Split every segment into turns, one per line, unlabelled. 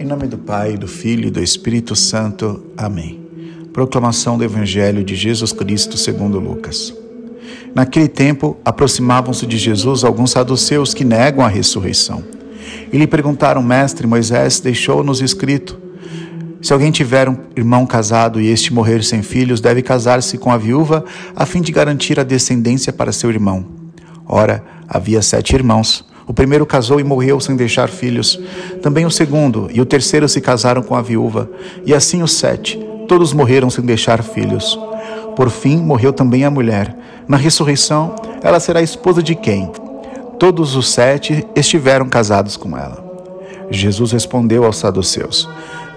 Em nome do Pai, do Filho e do Espírito Santo. Amém. Proclamação do Evangelho de Jesus Cristo segundo Lucas. Naquele tempo, aproximavam-se de Jesus alguns saduceus que negam a ressurreição. E lhe perguntaram, mestre, Moisés deixou-nos escrito: se alguém tiver um irmão casado e este morrer sem filhos, deve casar-se com a viúva a fim de garantir a descendência para seu irmão. Ora, havia sete irmãos. O primeiro casou e morreu sem deixar filhos. Também o segundo e o terceiro se casaram com a viúva. E assim os sete. Todos morreram sem deixar filhos. Por fim, morreu também a mulher. Na ressurreição, ela será esposa de quem? Todos os sete estiveram casados com ela. Jesus respondeu aos saduceus: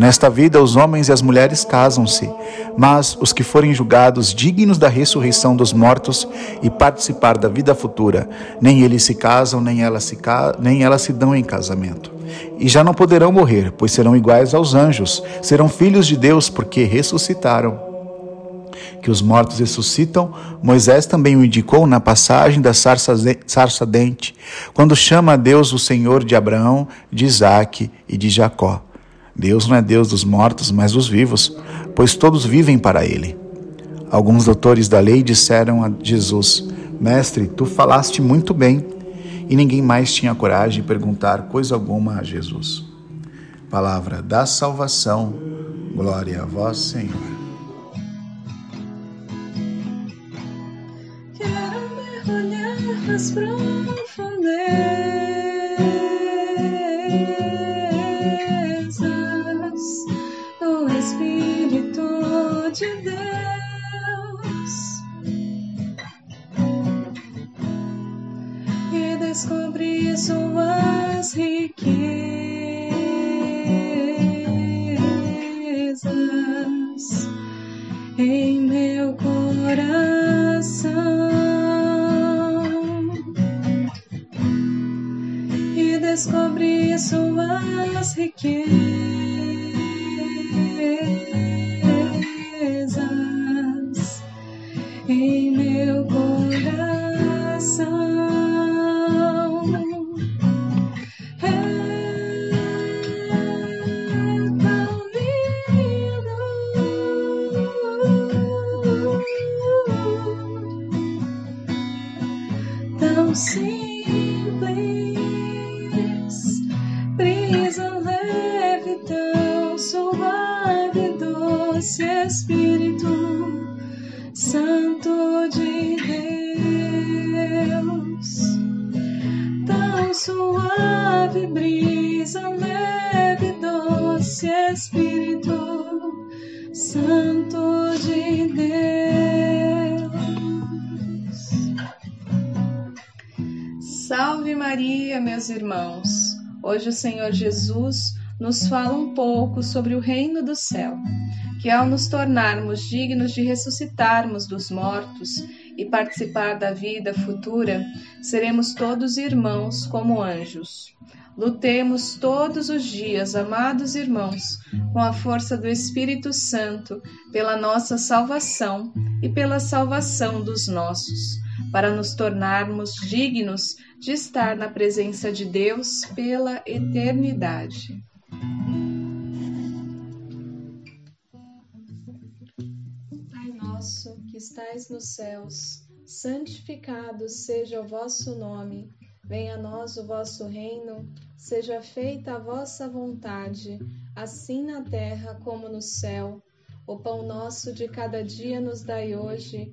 Nesta vida, os homens e as mulheres casam-se, mas os que forem julgados dignos da ressurreição dos mortos e participar da vida futura, nem eles se casam, nem elas se, nem elas se dão em casamento. E já não poderão morrer, pois serão iguais aos anjos, serão filhos de Deus, porque ressuscitaram que os mortos ressuscitam, Moisés também o indicou na passagem da sarça dente, quando chama a Deus o Senhor de Abraão, de Isaque e de Jacó. Deus não é Deus dos mortos, mas dos vivos, pois todos vivem para Ele. Alguns doutores da lei disseram a Jesus: Mestre, tu falaste muito bem. E ninguém mais tinha coragem de perguntar coisa alguma a Jesus. Palavra da salvação, glória a vós, Senhor.
Quero mergulhar nas profundezas descobrir suas riquezas em meu coração. E descobrir suas riquezas
Salve Maria, meus irmãos! Hoje o Senhor Jesus nos fala um pouco sobre o reino do céu, que ao nos tornarmos dignos de ressuscitarmos dos mortos e participar da vida futura, seremos todos irmãos como anjos. Lutemos todos os dias, amados irmãos, com a força do Espírito Santo, pela nossa salvação e pela salvação dos nossos para nos tornarmos dignos de estar na presença de Deus pela eternidade.
Pai nosso que estais nos céus, santificado seja o vosso nome. Venha a nós o vosso reino, seja feita a vossa vontade, assim na terra como no céu. O pão nosso de cada dia nos dai hoje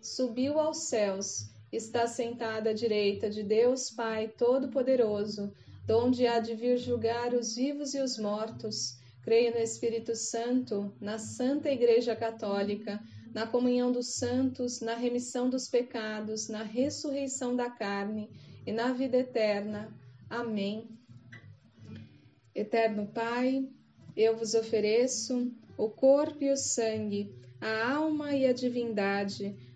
subiu aos céus, está sentado à direita de Deus Pai Todo-Poderoso, donde há de vir julgar os vivos e os mortos. Creio no Espírito Santo, na Santa Igreja Católica, na comunhão dos santos, na remissão dos pecados, na ressurreição da carne e na vida eterna. Amém. Eterno Pai, eu vos ofereço o corpo e o sangue, a alma e a divindade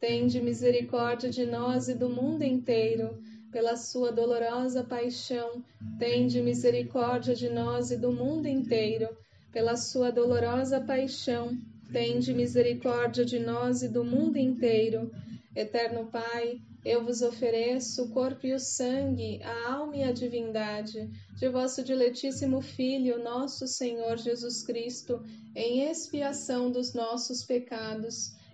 Tende misericórdia de nós e do mundo inteiro pela sua dolorosa paixão, tende misericórdia de nós e do mundo inteiro. Pela sua dolorosa paixão, tende misericórdia de nós e do mundo inteiro. Eterno Pai, eu vos ofereço o corpo e o sangue, a alma e a divindade de vosso diletíssimo Filho, nosso Senhor Jesus Cristo, em expiação dos nossos pecados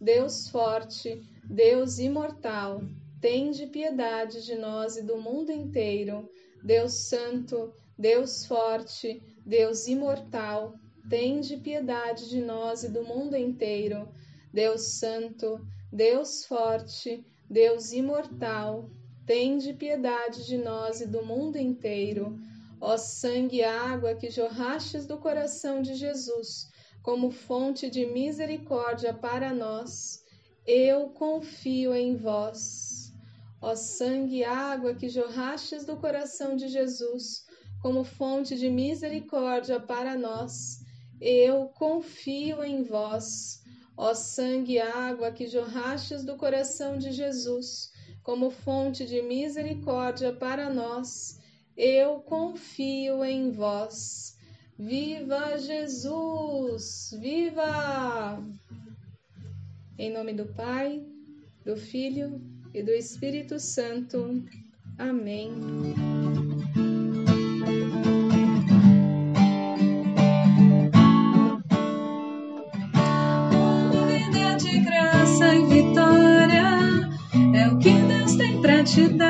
Deus forte, Deus imortal, tende piedade de nós e do mundo inteiro. Deus Santo, Deus forte, Deus imortal, tende piedade de nós e do mundo inteiro. Deus Santo, Deus forte, Deus imortal, tende piedade de nós e do mundo inteiro. Ó sangue e água que jorrastes do coração de Jesus, como fonte de misericórdia para nós, eu confio em vós. Ó sangue e água que jorrastes do coração de Jesus, como fonte de misericórdia para nós, eu confio em vós. Ó sangue e água que jorrastes do coração de Jesus, como fonte de misericórdia para nós, eu confio em vós. Viva Jesus! Viva! Em nome do Pai, do Filho e do Espírito Santo. Amém.
Vida de graça e vitória é o que Deus tem para te dar.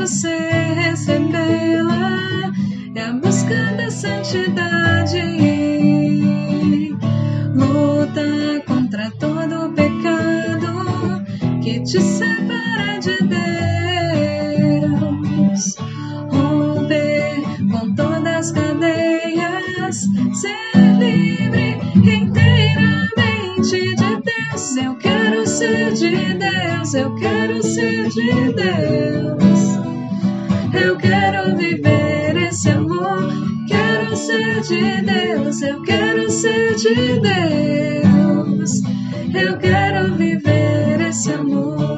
Você recebê-la é a busca da santidade. Luta contra todo o pecado que te separa de Deus. Romper com todas as cadeias, ser livre inteiramente de Deus. Eu quero ser de Deus, eu quero ser de Deus. Eu quero viver esse amor. Quero ser de Deus. Eu quero ser de Deus. Eu quero viver esse amor.